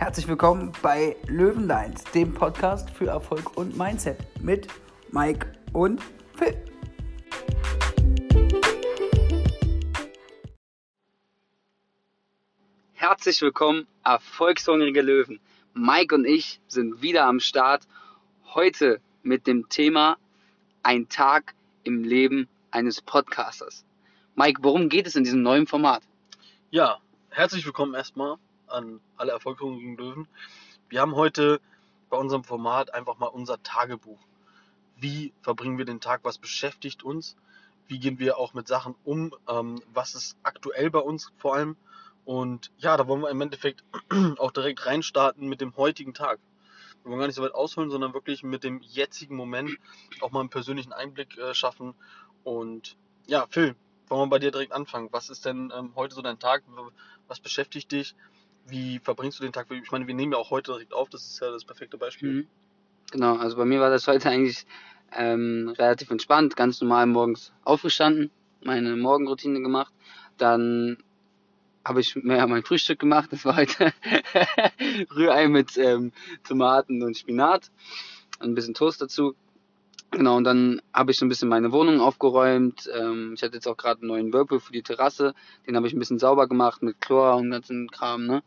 Herzlich willkommen bei Löwenlines, dem Podcast für Erfolg und Mindset mit Mike und Phil. Herzlich willkommen, erfolgshungrige Löwen. Mike und ich sind wieder am Start. Heute mit dem Thema Ein Tag im Leben eines Podcasters. Mike, worum geht es in diesem neuen Format? Ja, herzlich willkommen erstmal an alle erfolgreichen Löwen. Wir haben heute bei unserem Format einfach mal unser Tagebuch. Wie verbringen wir den Tag? Was beschäftigt uns? Wie gehen wir auch mit Sachen um? Ähm, was ist aktuell bei uns vor allem? Und ja, da wollen wir im Endeffekt auch direkt reinstarten mit dem heutigen Tag. Wir wollen gar nicht so weit ausholen, sondern wirklich mit dem jetzigen Moment auch mal einen persönlichen Einblick äh, schaffen. Und ja, Phil, wollen wir bei dir direkt anfangen. Was ist denn ähm, heute so dein Tag? Was beschäftigt dich? Wie verbringst du den Tag? Ich meine, wir nehmen ja auch heute direkt auf, das ist ja das perfekte Beispiel. Mhm. Genau, also bei mir war das heute eigentlich ähm, relativ entspannt, ganz normal morgens aufgestanden, meine Morgenroutine gemacht, dann habe ich mir mein Frühstück gemacht, das war heute Rührei mit ähm, Tomaten und Spinat und ein bisschen Toast dazu. Genau, und dann habe ich so ein bisschen meine Wohnung aufgeräumt. Ähm, ich hatte jetzt auch gerade einen neuen Whirlpool für die Terrasse. Den habe ich ein bisschen sauber gemacht mit Chlor und ganzen Kram, ne?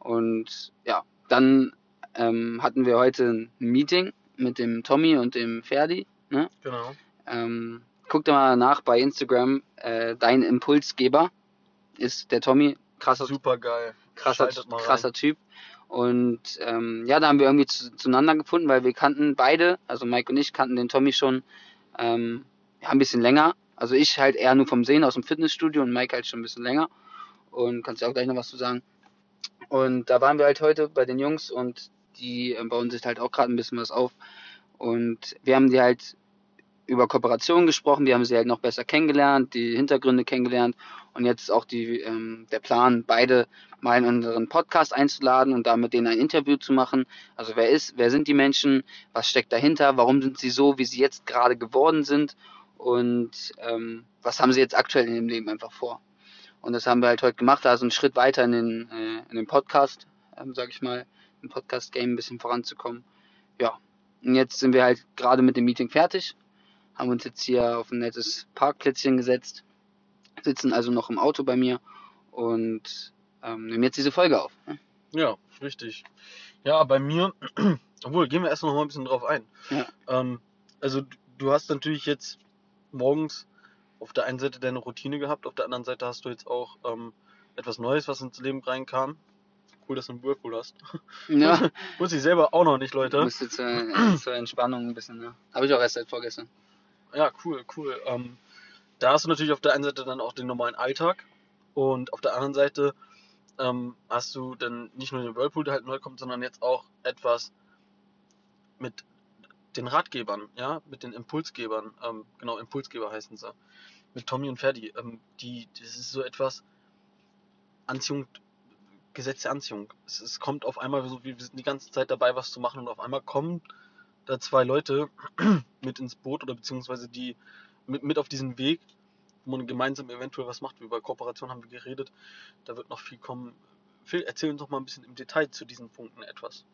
Und ja, dann ähm, hatten wir heute ein Meeting mit dem Tommy und dem Ferdi, ne? Genau. Ähm, guck dir mal nach bei Instagram. Äh, dein Impulsgeber ist der Tommy. Krasser, Super geil. krasser, krasser Typ. Und ähm, ja, da haben wir irgendwie zu, zueinander gefunden, weil wir kannten beide, also Mike und ich kannten den Tommy schon ähm, ja, ein bisschen länger. Also ich halt eher nur vom Sehen aus dem Fitnessstudio und Mike halt schon ein bisschen länger. Und kannst ja auch gleich noch was zu sagen. Und da waren wir halt heute bei den Jungs und die äh, bauen sich halt auch gerade ein bisschen was auf. Und wir haben die halt über Kooperationen gesprochen, wir haben sie halt noch besser kennengelernt, die Hintergründe kennengelernt und jetzt auch die, ähm, der Plan, beide mal in unseren Podcast einzuladen und da mit denen ein Interview zu machen. Also wer ist, wer sind die Menschen, was steckt dahinter, warum sind sie so, wie sie jetzt gerade geworden sind? Und ähm, was haben sie jetzt aktuell in ihrem Leben einfach vor. Und das haben wir halt heute gemacht, also einen Schritt weiter in den, äh, in den Podcast, ähm, sag ich mal, im Podcast-Game ein bisschen voranzukommen. Ja, und jetzt sind wir halt gerade mit dem Meeting fertig, haben uns jetzt hier auf ein nettes Parkplätzchen gesetzt, sitzen also noch im Auto bei mir und ähm, nehmen jetzt diese Folge auf. ne? Ja, richtig. Ja, bei mir, obwohl, gehen wir erst noch mal ein bisschen drauf ein. Ja. Ähm, also du- du hast natürlich jetzt morgens auf der einen Seite deine Routine gehabt, auf der anderen Seite hast du jetzt auch ähm, etwas Neues, was ins Leben reinkam. Cool, dass du einen Whirlpool hast. Ja, Wusste ich selber auch noch nicht, Leute. musste zur, äh, zur Entspannung ein bisschen, ne? Habe ich auch erst seit vorgestern. Ja, cool, cool. Ähm, da hast du natürlich auf der einen Seite dann auch den normalen Alltag und auf der anderen Seite ähm, hast du dann nicht nur den Whirlpool, der halt neu kommt, sondern jetzt auch etwas mit den Ratgebern, ja, mit den Impulsgebern, ähm, genau, Impulsgeber heißen sie, mit Tommy und Ferdi. Ähm, die, das ist so etwas Anziehung, Gesetz der Anziehung. Es, es kommt auf einmal so, wir sind die ganze Zeit dabei, was zu machen und auf einmal kommen da zwei Leute mit ins Boot oder beziehungsweise die mit, mit auf diesen Weg, wo man gemeinsam eventuell was macht. Über Kooperation haben wir geredet. Da wird noch viel kommen. Phil, erzähl uns doch mal ein bisschen im Detail zu diesen Punkten etwas.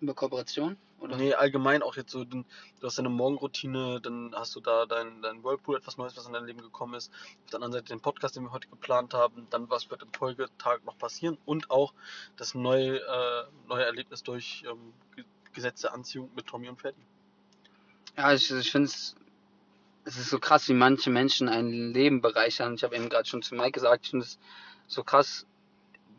Über Kooperation? Oder? Nee, allgemein auch jetzt so, den, du hast deine Morgenroutine, dann hast du da dein, dein Whirlpool, etwas Neues, was in dein Leben gekommen ist. Auf der anderen Seite den Podcast, den wir heute geplant haben, dann was wird im Folgetag noch passieren und auch das neue, äh, neue Erlebnis durch ähm, Ge- Gesetz der Anziehung mit Tommy und Ferdi. Ja, ich, ich finde es, es ist so krass, wie manche Menschen ein Leben bereichern. Ich habe eben gerade schon zu Mike gesagt, ich finde es so krass,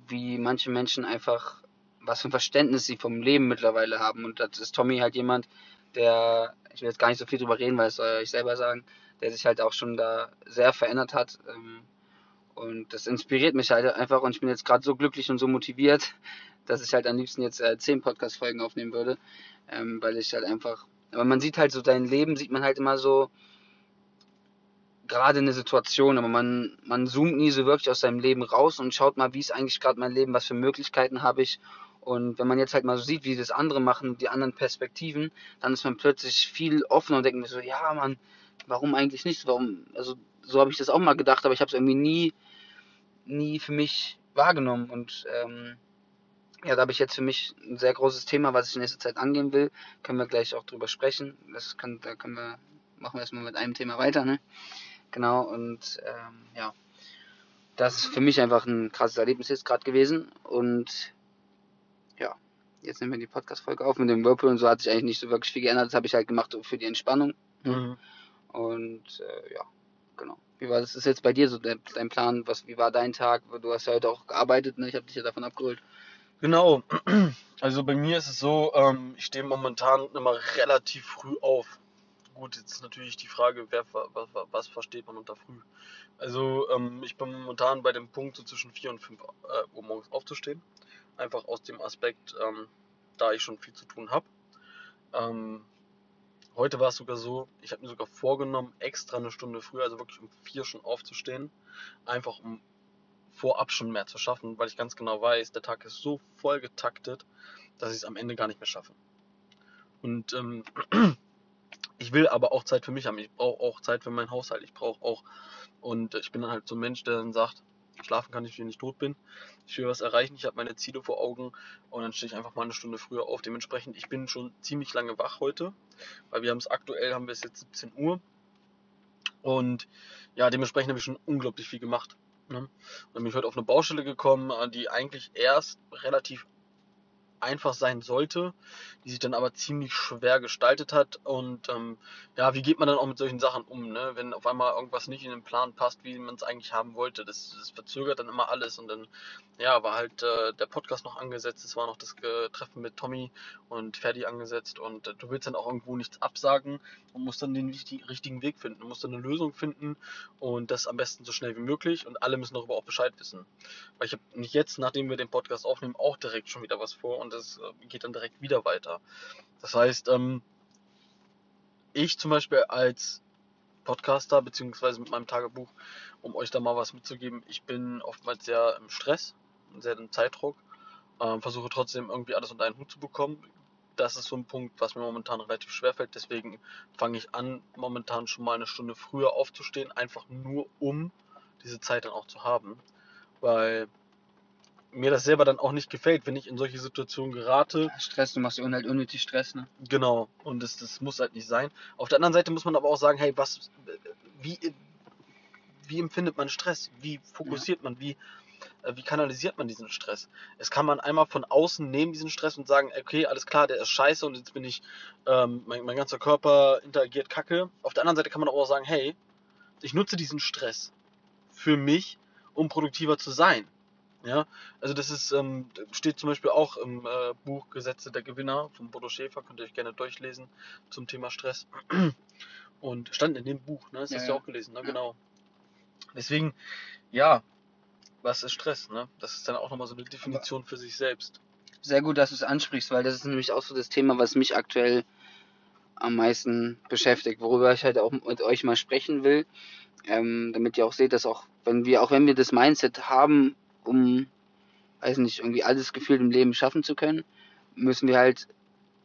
wie manche Menschen einfach, was für ein Verständnis sie vom Leben mittlerweile haben. Und das ist Tommy halt jemand, der, ich will jetzt gar nicht so viel drüber reden, weil es soll ich selber sagen, der sich halt auch schon da sehr verändert hat. Ähm, und das inspiriert mich halt einfach und ich bin jetzt gerade so glücklich und so motiviert, dass ich halt am liebsten jetzt äh, zehn Podcast-Folgen aufnehmen würde, ähm, weil ich halt einfach aber man sieht halt so dein Leben, sieht man halt immer so gerade eine Situation, aber man, man zoomt nie so wirklich aus seinem Leben raus und schaut mal, wie ist eigentlich gerade mein Leben, was für Möglichkeiten habe ich. Und wenn man jetzt halt mal so sieht, wie das andere machen, die anderen Perspektiven, dann ist man plötzlich viel offener und denkt mir so, ja man, warum eigentlich nicht? Warum, also so habe ich das auch mal gedacht, aber ich habe es irgendwie nie, nie für mich wahrgenommen. Und ähm, ja, da habe ich jetzt für mich ein sehr großes Thema, was ich in nächster Zeit angehen will. Können wir gleich auch drüber sprechen. Das kann, da können wir, machen wir erstmal mit einem Thema weiter, ne? Genau, und ähm, ja, das ist für mich einfach ein krasses Erlebnis jetzt gerade gewesen. Und ja, jetzt nehmen wir die Podcast-Folge auf. Mit dem Whirlpool und so hat sich eigentlich nicht so wirklich viel geändert. Das habe ich halt gemacht für die Entspannung. Mhm. Und äh, ja, genau. Wie war das? ist jetzt bei dir so dein, dein Plan? Was, wie war dein Tag? Du hast ja heute auch gearbeitet, ne? Ich habe dich ja davon abgeholt. Genau. Also bei mir ist es so, ähm, ich stehe momentan immer relativ früh auf. Gut, jetzt ist natürlich die Frage, wer, was, was versteht man unter früh. Also ähm, ich bin momentan bei dem Punkt, so zwischen 4 und 5 äh, Uhr morgens aufzustehen. Einfach aus dem Aspekt, ähm, da ich schon viel zu tun habe. Ähm, heute war es sogar so, ich habe mir sogar vorgenommen, extra eine Stunde früher, also wirklich um 4 schon aufzustehen. Einfach um vorab schon mehr zu schaffen, weil ich ganz genau weiß, der Tag ist so voll getaktet, dass ich es am Ende gar nicht mehr schaffe. Und ähm, ich will aber auch Zeit für mich haben. Ich brauche auch Zeit für meinen Haushalt. Ich brauche auch und ich bin dann halt so ein Mensch, der dann sagt, schlafen kann ich, wenn ich tot bin. Ich will was erreichen. Ich habe meine Ziele vor Augen und dann stehe ich einfach mal eine Stunde früher auf. Dementsprechend, ich bin schon ziemlich lange wach heute, weil wir haben es aktuell haben wir es jetzt 17 Uhr und ja, dementsprechend habe ich schon unglaublich viel gemacht. Ne? Dann bin ich heute auf eine Baustelle gekommen, die eigentlich erst relativ einfach sein sollte, die sich dann aber ziemlich schwer gestaltet hat. Und ähm, ja, wie geht man dann auch mit solchen Sachen um, ne? wenn auf einmal irgendwas nicht in den Plan passt, wie man es eigentlich haben wollte. Das, das verzögert dann immer alles. Und dann ja, war halt äh, der Podcast noch angesetzt, es war noch das äh, Treffen mit Tommy und Ferdi angesetzt. Und äh, du willst dann auch irgendwo nichts absagen und musst dann den wichtig- richtigen Weg finden. Du musst dann eine Lösung finden und das am besten so schnell wie möglich. Und alle müssen darüber auch Bescheid wissen. Weil ich habe nicht jetzt, nachdem wir den Podcast aufnehmen, auch direkt schon wieder was vor und das äh, geht dann direkt wieder weiter. Das heißt, ähm, ich zum Beispiel als Podcaster beziehungsweise mit meinem Tagebuch, um euch da mal was mitzugeben, ich bin oftmals sehr im Stress, sehr im Zeitdruck, ähm, versuche trotzdem irgendwie alles unter einen Hut zu bekommen. Das ist so ein Punkt, was mir momentan relativ schwer fällt. Deswegen fange ich an, momentan schon mal eine Stunde früher aufzustehen, einfach nur um diese Zeit dann auch zu haben. Weil mir das selber dann auch nicht gefällt, wenn ich in solche Situationen gerate. Stress, du machst dir halt unnötig Stress, ne? Genau, und das, das muss halt nicht sein. Auf der anderen Seite muss man aber auch sagen, hey, was, wie, wie empfindet man Stress? Wie fokussiert man? Wie, äh, wie kanalisiert man diesen Stress? Es kann man einmal von außen nehmen, diesen Stress, und sagen, okay, alles klar, der ist scheiße und jetzt bin ich, ähm, mein, mein ganzer Körper interagiert kacke. Auf der anderen Seite kann man aber auch sagen, hey, ich nutze diesen Stress für mich, um produktiver zu sein. Ja, also das ist, ähm, steht zum Beispiel auch im äh, Buch Gesetze der Gewinner von Bodo Schäfer, könnt ihr euch gerne durchlesen zum Thema Stress. Und stand in dem Buch, ne? Das Ja, hast du ja. auch gelesen, ne? Ja. Genau. Deswegen, ja, was ist Stress, ne? Das ist dann auch nochmal so eine Definition für sich selbst. Sehr gut, dass du es ansprichst, weil das ist nämlich auch so das Thema, was mich aktuell am meisten beschäftigt, worüber ich halt auch mit euch mal sprechen will, ähm, damit ihr auch seht, dass auch wenn wir, auch wenn wir das Mindset haben, um, weiß nicht, irgendwie alles gefühlt im Leben schaffen zu können, müssen wir halt,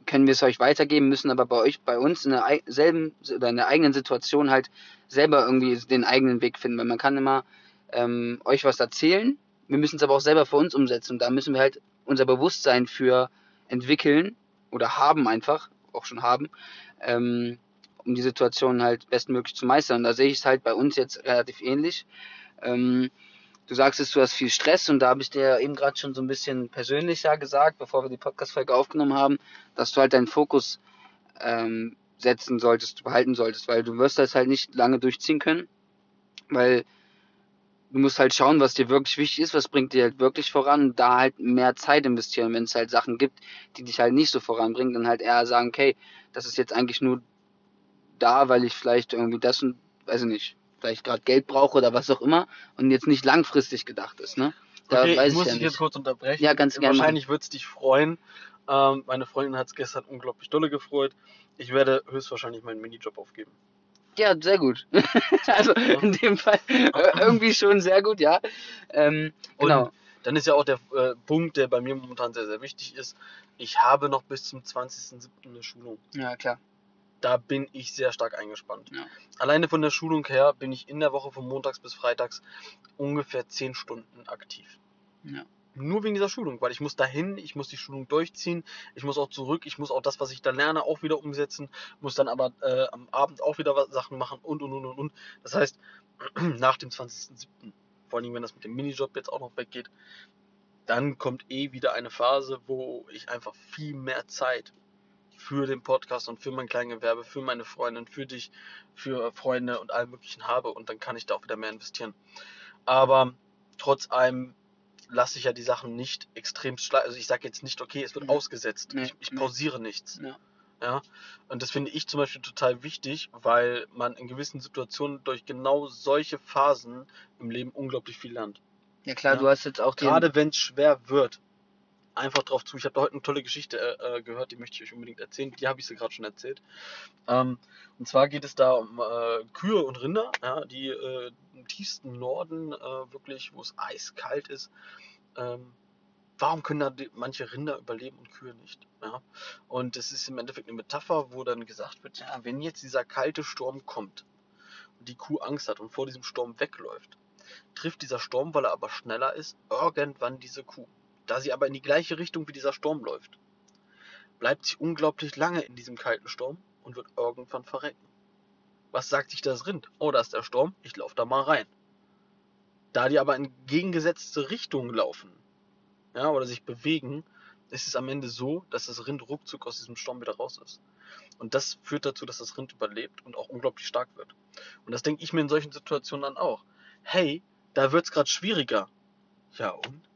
können wir es euch weitergeben, müssen aber bei euch, bei uns in der selben oder in der eigenen Situation halt selber irgendwie den eigenen Weg finden, weil man kann immer ähm, euch was erzählen, wir müssen es aber auch selber für uns umsetzen und da müssen wir halt unser Bewusstsein für entwickeln oder haben einfach, auch schon haben, ähm, um die Situation halt bestmöglich zu meistern. Und da sehe ich es halt bei uns jetzt relativ ähnlich. Ähm, du sagst es, du hast viel Stress und da habe ich dir eben gerade schon so ein bisschen persönlicher gesagt, bevor wir die Podcast-Folge aufgenommen haben, dass du halt deinen Fokus ähm, setzen solltest, behalten solltest, weil du wirst das halt nicht lange durchziehen können, weil du musst halt schauen, was dir wirklich wichtig ist, was bringt dir halt wirklich voran und da halt mehr Zeit investieren. Wenn es halt Sachen gibt, die dich halt nicht so voranbringen, dann halt eher sagen, okay, das ist jetzt eigentlich nur da, weil ich vielleicht irgendwie das und, weiß ich nicht, vielleicht gerade Geld brauche oder was auch immer und jetzt nicht langfristig gedacht ist, ne? Da okay, ich muss ja dich jetzt kurz unterbrechen. Ja, ganz gerne. Wahrscheinlich wird es dich freuen. Ähm, meine Freundin hat es gestern unglaublich dolle gefreut. Ich werde höchstwahrscheinlich meinen Minijob aufgeben. Ja, sehr gut. also in dem Fall äh, irgendwie schon sehr gut, ja. Ähm, genau. Und dann ist ja auch der äh, Punkt, der bei mir momentan sehr, sehr wichtig ist. Ich habe noch bis zum 20.07. eine Schulung. Ja, klar. Da bin ich sehr stark eingespannt. Ja. Alleine von der Schulung her bin ich in der Woche von montags bis freitags ungefähr 10 Stunden aktiv. Ja. Nur wegen dieser Schulung, weil ich muss dahin, ich muss die Schulung durchziehen, ich muss auch zurück, ich muss auch das, was ich da lerne, auch wieder umsetzen, muss dann aber äh, am Abend auch wieder was- Sachen machen und und und und und. Das heißt, nach dem 20.07., vor allem wenn das mit dem Minijob jetzt auch noch weggeht, dann kommt eh wieder eine Phase, wo ich einfach viel mehr Zeit für den Podcast und für mein Kleingewerbe, für meine Freundin, für dich, für Freunde und allem möglichen habe und dann kann ich da auch wieder mehr investieren. Aber trotz allem lasse ich ja die Sachen nicht extrem schleifen. Also ich sage jetzt nicht, okay, es wird Nee. ausgesetzt. Nee, Ich, ich nee. pausiere nichts. Ja. Ja. Und das finde ich zum Beispiel total wichtig, weil man in gewissen Situationen durch genau solche Phasen im Leben unglaublich viel lernt. Ja klar, Ja. du hast jetzt auch die. Gerade wenn es schwer wird, einfach drauf zu. Ich habe da heute eine tolle Geschichte äh, äh, gehört, die möchte ich euch unbedingt erzählen. Die habe ich sie gerade schon erzählt. Ähm, und zwar geht es da um äh, Kühe und Rinder, ja, die äh, im tiefsten Norden äh, wirklich, wo es eiskalt ist. Ähm, warum können da manche Rinder überleben und Kühe nicht? Ja? Und es ist im Endeffekt eine Metapher, wo dann gesagt wird, ja, wenn jetzt dieser kalte Sturm kommt und die Kuh Angst hat und vor diesem Sturm wegläuft, trifft dieser Sturm, weil er aber schneller ist, irgendwann diese Kuh. Da sie aber in die gleiche Richtung wie dieser Sturm läuft, bleibt sie unglaublich lange in diesem kalten Sturm und wird irgendwann verrecken. Was sagt sich das Rind? Oh, da ist der Sturm, ich laufe da mal rein. Da die aber in gegengesetzte Richtungen laufen, ja, oder sich bewegen, ist es am Ende so, dass das Rind ruckzuck aus diesem Sturm wieder raus ist. Und das führt dazu, dass das Rind überlebt und auch unglaublich stark wird. Und das denke ich mir in solchen Situationen dann auch. Hey, da wird's gerade schwieriger. Ja und?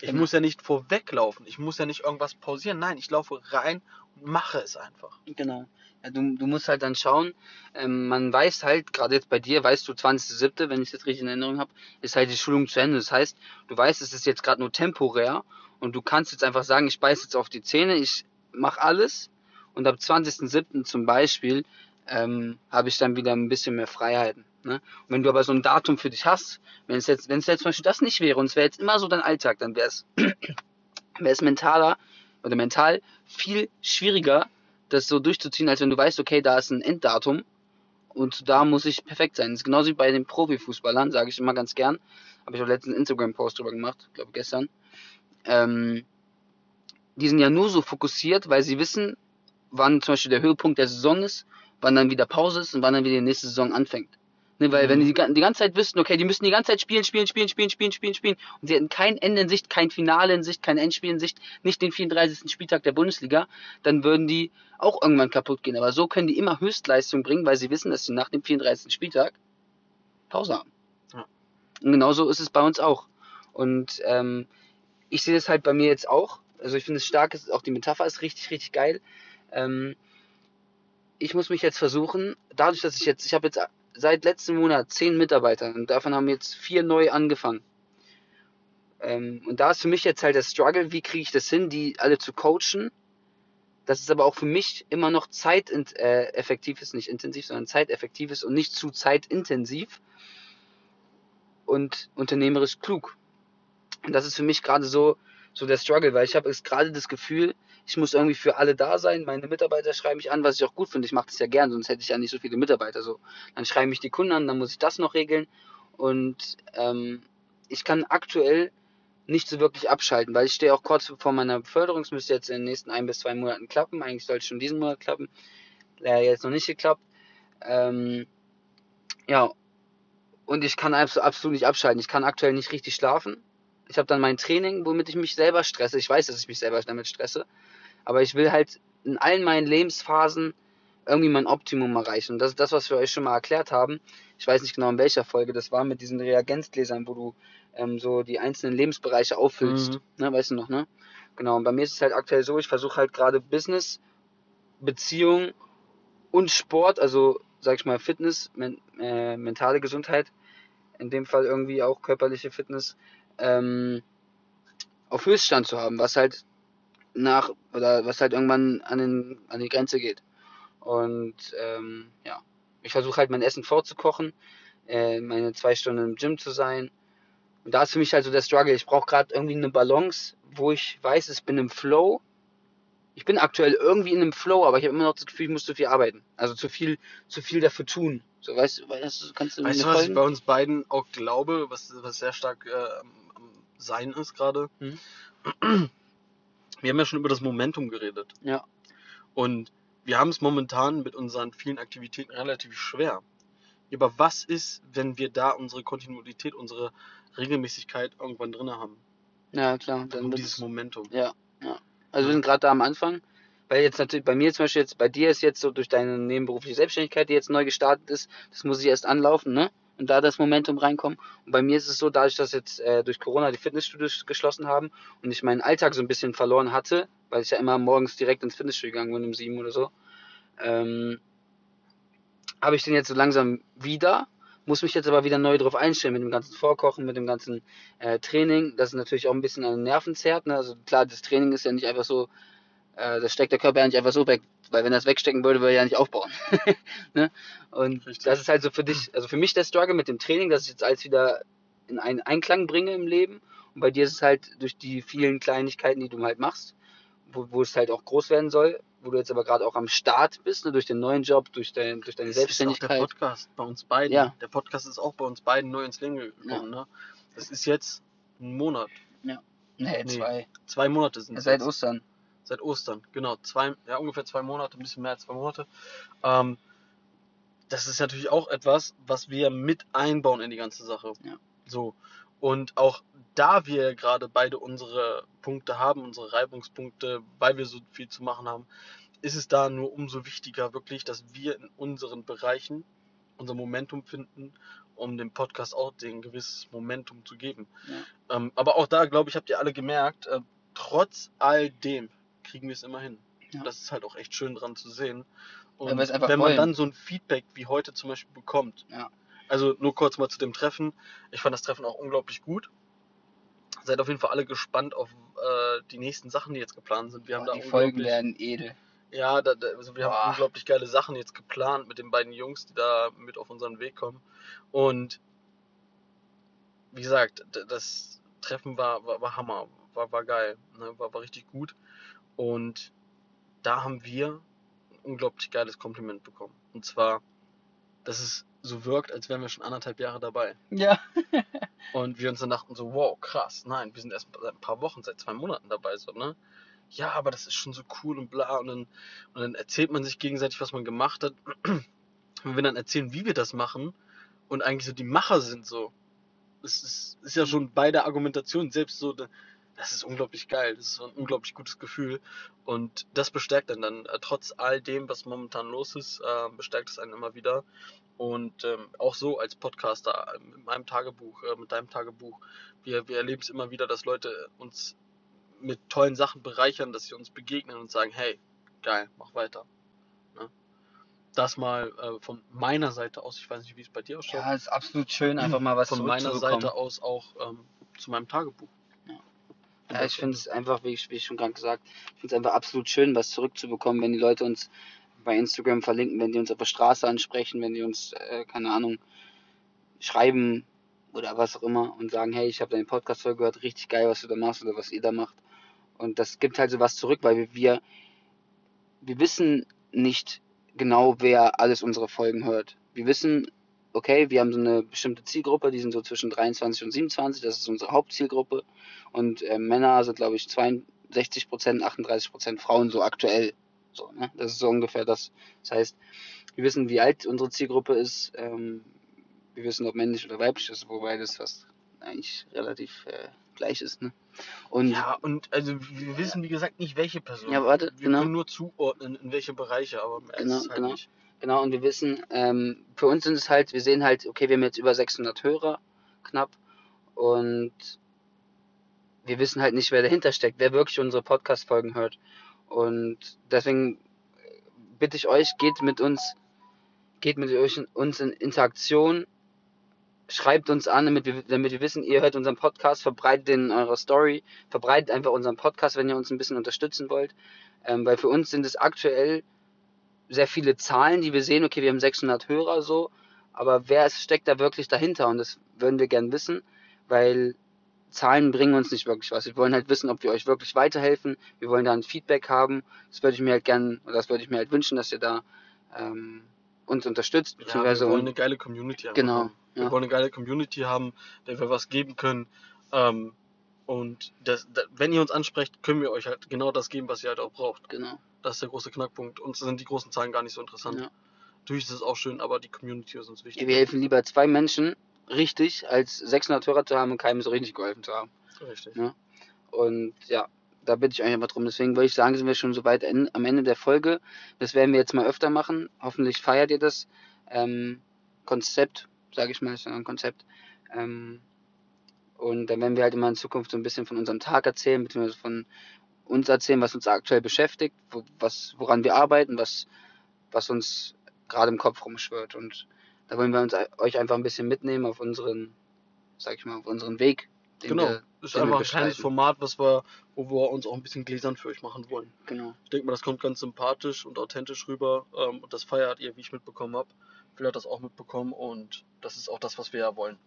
Ich Genau. muss ja nicht vorweglaufen. Ich muss ja nicht irgendwas pausieren. Nein, ich laufe rein und mache es einfach. Genau. Ja, du, du musst halt dann schauen, ähm, man weiß halt, gerade jetzt bei dir, weißt du, 20.07., wenn ich es jetzt richtig in Erinnerung habe, ist halt die Schulung zu Ende. Das heißt, du weißt, es ist jetzt gerade nur temporär und du kannst jetzt einfach sagen, ich beiß jetzt auf die Zähne, ich mache alles und ab 20.07. zum Beispiel ähm, habe ich dann wieder ein bisschen mehr Freiheiten. Ne? Und wenn du aber so ein Datum für dich hast, wenn es jetzt, wenn es jetzt zum Beispiel das nicht wäre und es wäre jetzt immer so dein Alltag, dann wäre es wäre es mentaler oder mental viel schwieriger, das so durchzuziehen, als wenn du weißt, okay, da ist ein Enddatum und da muss ich perfekt sein. Das ist genauso wie bei den Profifußballern, sage ich immer ganz gern. Habe ich auch letztens einen Instagram-Post drüber gemacht, glaube gestern. Ähm, die sind ja nur so fokussiert, weil sie wissen, wann zum Beispiel der Höhepunkt der Saison ist, wann dann wieder Pause ist und wann dann wieder die nächste Saison anfängt. Ne, weil Mhm. wenn die die gan- die ganze Zeit wüssten, okay, die müssen die ganze Zeit spielen, spielen, spielen, spielen, spielen, spielen, spielen und sie hätten kein Ende in Sicht, kein Finale in Sicht, kein Endspiel in Sicht, nicht den 34. Spieltag der Bundesliga, dann würden die auch irgendwann kaputt gehen. Aber so können die immer Höchstleistung bringen, weil sie wissen, dass sie nach dem 34. Spieltag Pause haben. Ja. Und genauso ist es bei uns auch. Und ähm, ich sehe das halt bei mir jetzt auch. Also ich finde es stark, auch die Metapher ist richtig, richtig geil. Ähm, ich muss mich jetzt versuchen, dadurch, dass ich jetzt, ich habe jetzt seit letztem Monat zehn Mitarbeiter und davon haben jetzt vier neu angefangen. Ähm, und da ist für mich jetzt halt der Struggle, wie kriege ich das hin, die alle zu coachen, dass es aber auch für mich immer noch zeiteffektiv äh, ist, nicht intensiv, sondern zeiteffektiv ist und nicht zu zeitintensiv und unternehmerisch klug. Und das ist für mich gerade so, so der Struggle, weil ich habe jetzt gerade das Gefühl, ich muss irgendwie für alle da sein. Meine Mitarbeiter schreiben mich an, was ich auch gut finde. Ich mache das ja gern, sonst hätte ich ja nicht so viele Mitarbeiter. So, dann schreiben mich die Kunden an, dann muss ich das noch regeln. Und ähm, ich kann aktuell nicht so wirklich abschalten, weil ich stehe auch kurz vor meiner Beförderung. Es müsste jetzt in den nächsten ein bis zwei Monaten klappen. Eigentlich sollte es schon diesen Monat klappen. Leider jetzt noch nicht geklappt. Ähm, ja, und ich kann abs- absolut nicht abschalten. Ich kann aktuell nicht richtig schlafen. Ich habe dann mein Training, womit ich mich selber stresse. Ich weiß, dass ich mich selber damit stresse. Aber ich will halt in allen meinen Lebensphasen irgendwie mein Optimum erreichen. Und das ist das, was wir euch schon mal erklärt haben. Ich weiß nicht genau in welcher Folge das war, mit diesen Reagenzgläsern, wo du ähm, so die einzelnen Lebensbereiche auffüllst. Mhm. Ne, weißt du noch, ne? Genau. Und bei mir ist es halt aktuell so, ich versuche halt gerade Business, Beziehung und Sport, also sag ich mal Fitness, men äh, mentale Gesundheit, in dem Fall irgendwie auch körperliche Fitness, ähm, auf Höchststand zu haben, was halt nach oder was halt irgendwann an, den, an die Grenze geht. Und ähm, ja, ich versuche halt mein Essen vorzukochen, äh, meine zwei Stunden im Gym zu sein. Und da ist für mich halt so der Struggle. Ich brauche gerade irgendwie eine Balance, wo ich weiß, ich bin im Flow. Ich bin aktuell irgendwie in einem Flow, aber ich habe immer noch das Gefühl, ich muss zu viel arbeiten. Also zu viel, zu viel dafür tun. So, weißt du, weißt du kannst du Weißt du, was ich folgen? bei uns beiden auch glaube, was, was sehr stark äh, am- Sein ist gerade. Mhm. Wir haben ja schon über das Momentum geredet. Ja. Und wir haben es momentan mit unseren vielen Aktivitäten relativ schwer. Aber was ist, wenn wir da unsere Kontinuität, unsere Regelmäßigkeit irgendwann drin haben? Ja, klar. Dann wird's- dieses Momentum. Ja, ja. Also wir sind gerade da am Anfang, weil jetzt natürlich bei mir zum Beispiel jetzt, bei dir ist jetzt so durch deine nebenberufliche Selbstständigkeit, die jetzt neu gestartet ist, das muss ich erst anlaufen, ne? Und da das Momentum reinkommen. Und bei mir ist es so, dadurch, dass jetzt äh, durch Corona die Fitnessstudios geschlossen haben und ich meinen Alltag so ein bisschen verloren hatte, weil ich ja immer morgens direkt ins Fitnessstudio gegangen bin um sieben oder so, ähm, habe ich den jetzt so langsam wieder, muss mich jetzt aber wieder neu drauf einstellen mit dem ganzen Vorkochen, mit dem ganzen äh, Training. Das ist natürlich auch ein bisschen an den Nerven zerrt. Ne? Also klar, das Training ist ja nicht einfach so, äh, das steckt der Körper ja nicht einfach so weg, weil wenn er es wegstecken würde, würde er ja nicht aufbauen. ne? Und Richtig. das ist halt so für dich, also für mich der Struggle mit dem Training, dass ich jetzt alles wieder in einen Einklang bringe im Leben. Und bei dir ist es halt durch die vielen Kleinigkeiten, die du halt machst, wo, wo es halt auch groß werden soll, wo du jetzt aber gerade auch am Start bist, ne, durch den neuen Job, durch, dein, durch deine Das ist auch der Selbstständigkeit. Podcast bei uns beiden. Ja. Der Podcast ist auch bei uns beiden neu ins Leben gekommen. Ne? Das ist jetzt ein Monat. Nee, Nee. zwei. Zwei Monate sind es Seit jetzt. Ostern. Seit Ostern, genau. Zwei, ja, ungefähr zwei Monate, ein bisschen mehr als zwei Monate. Ähm, das ist natürlich auch etwas, was wir mit einbauen in die ganze Sache. Ja. So. Und auch da wir gerade beide unsere Punkte haben, unsere Reibungspunkte, weil wir so viel zu machen haben, ist es da nur umso wichtiger wirklich, dass wir in unseren Bereichen unser Momentum finden, um dem Podcast auch den gewisses Momentum zu geben. Ja. Ähm, aber auch da, glaube ich, habt ihr alle gemerkt, äh, trotz all dem kriegen wir es immer hin. Ja. Das ist halt auch echt schön dran zu sehen. Und wenn man wollen. dann so ein Feedback wie heute zum Beispiel bekommt, Ja. also nur kurz mal zu dem Treffen. Ich fand das Treffen auch unglaublich gut. Seid auf jeden Fall alle gespannt auf äh, die nächsten Sachen, die jetzt geplant sind. Wir haben Boah, da die Folgen unglaublich- werden edel. ja, da, da, also wir Boah. haben unglaublich geile Sachen jetzt geplant mit den beiden Jungs, die da mit auf unseren Weg kommen. Und wie gesagt, das Treffen war, war, war Hammer, war, war geil, ne? war, war richtig gut. Und da haben wir ein unglaublich geiles Kompliment bekommen. Und zwar, dass es so wirkt, als wären wir schon anderthalb Jahre dabei. Ja. Und wir uns dann dachten so, wow, krass, nein, wir sind erst seit ein paar Wochen, seit zwei Monaten dabei, so, ne? Ja, aber das ist schon so cool und bla. Und dann, und dann erzählt man sich gegenseitig, was man gemacht hat. Und wir dann erzählen, wie wir das machen und eigentlich so die Macher sind so. Es ist, ist ja schon bei der Argumentation selbst so, das ist unglaublich geil, das ist so ein unglaublich gutes Gefühl. Und das bestärkt dann dann, äh, trotz all dem, was momentan los ist, äh, bestärkt es einen immer wieder. Und ähm, auch so als Podcaster, äh, mit meinem Tagebuch, äh, mit deinem Tagebuch, wir, wir erleben es immer wieder, dass Leute uns mit tollen Sachen bereichern, dass sie uns begegnen und sagen, hey, geil, mach weiter. Ne? Das mal äh, von meiner Seite aus, ich weiß nicht, wie es bei dir ausschaut, Ja, ist absolut schön, einfach mal was von meiner. Seite aus auch ähm, zu meinem Tagebuch. Ja, ich finde es einfach, wie ich, wie ich schon gerade gesagt, ich finde es einfach absolut schön, was zurückzubekommen, wenn die Leute uns bei Instagram verlinken, wenn die uns auf der Straße ansprechen, wenn die uns, äh, keine Ahnung, schreiben oder was auch immer und sagen, hey, ich habe deinen Podcast voll gehört, richtig geil, was du da machst oder was ihr da macht. Und das gibt halt so was zurück, weil wir, wir, wir wissen nicht genau, wer alles unsere Folgen hört. Wir wissen, okay, wir haben so eine bestimmte Zielgruppe, die sind so zwischen 23 und 27, das ist unsere Hauptzielgruppe. Und äh, Männer sind, glaube ich, 62 Prozent, 38 Prozent Frauen so aktuell. So, ne? Das ist so ungefähr das. Das heißt, wir wissen, wie alt unsere Zielgruppe ist. Ähm, wir wissen, ob männlich oder weiblich ist, wobei das fast eigentlich relativ äh, gleich ist. Ne? Und Ja, und also wir wissen, wie gesagt, nicht welche Person. Ja, warte, wir genau. können nur zuordnen, in welche Bereiche, aber Genau, ist es halt genau. und wir wissen, ähm, für uns sind es halt, wir sehen halt, okay, wir haben jetzt über 600 Hörer, knapp, und wir wissen halt nicht, wer dahinter steckt, wer wirklich unsere Podcast-Folgen hört. Und deswegen bitte ich euch, geht mit uns, geht mit euch uns in Interaktion, schreibt uns an, damit wir, damit wir wissen, ihr hört unseren Podcast, verbreitet den in eurer Story, verbreitet einfach unseren Podcast, wenn ihr uns ein bisschen unterstützen wollt. Ähm, weil für uns sind es aktuell sehr viele Zahlen, die wir sehen, okay, wir haben 600 Hörer so, aber wer steckt da wirklich dahinter? Und das würden wir gern wissen, weil Zahlen bringen uns nicht wirklich was. Wir wollen halt wissen, ob wir euch wirklich weiterhelfen. Wir wollen da ein Feedback haben. Das würde ich mir halt gern, oder das würde ich mir halt wünschen, dass ihr da ähm, uns unterstützt, Ja, wir wollen eine geile Community haben. Genau, Wir ja. wollen eine geile Community haben, der wir was geben können. Ähm, Und das, da, wenn ihr uns ansprecht, können wir euch halt genau das geben, was ihr halt auch braucht. Genau. Das ist der große Knackpunkt. Uns sind die großen Zahlen gar nicht so interessant. Ja. Natürlich ist es auch schön, aber die Community ist uns wichtig. Wir helfen lieber zwei Menschen richtig, als 600 Hörer zu haben und keinem so richtig geholfen zu haben. Richtig. Ja. Und ja, da bitte ich euch einfach drum. Deswegen würde ich sagen, sind wir schon so weit am Ende der Folge. Das werden wir jetzt mal öfter machen. Hoffentlich feiert ihr das ähm, Konzept, sage ich mal, ist ja ein Konzept. Ähm, und dann werden wir halt immer in Zukunft so ein bisschen von unserem Tag erzählen, beziehungsweise von uns erzählen, was uns aktuell beschäftigt, wo, was, woran wir arbeiten, was, was uns gerade im Kopf rumschwirrt. Und da wollen wir uns euch einfach ein bisschen mitnehmen auf unseren, sag ich mal, auf unseren Weg. den Genau. wir- ist einfach ein kleines. Format, was wir, wo wir uns auch ein bisschen gläsern für euch machen wollen. Genau. Ich denke mal, das kommt ganz sympathisch und authentisch rüber. Ähm, und das feiert ihr, wie ich mitbekommen habe. Phil hat das auch mitbekommen und das ist auch das, was wir ja wollen.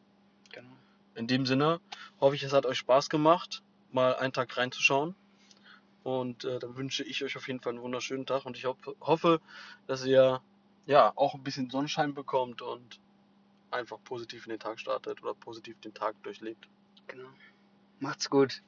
genau. In dem Sinne hoffe ich, es hat euch Spaß gemacht, mal einen Tag reinzuschauen. Und äh, dann wünsche ich euch auf jeden Fall einen wunderschönen Tag und ich hoff, hoffe, dass ihr ja auch ein bisschen Sonnenschein bekommt und einfach positiv in den Tag startet oder positiv den Tag durchlebt. Genau. Macht's gut.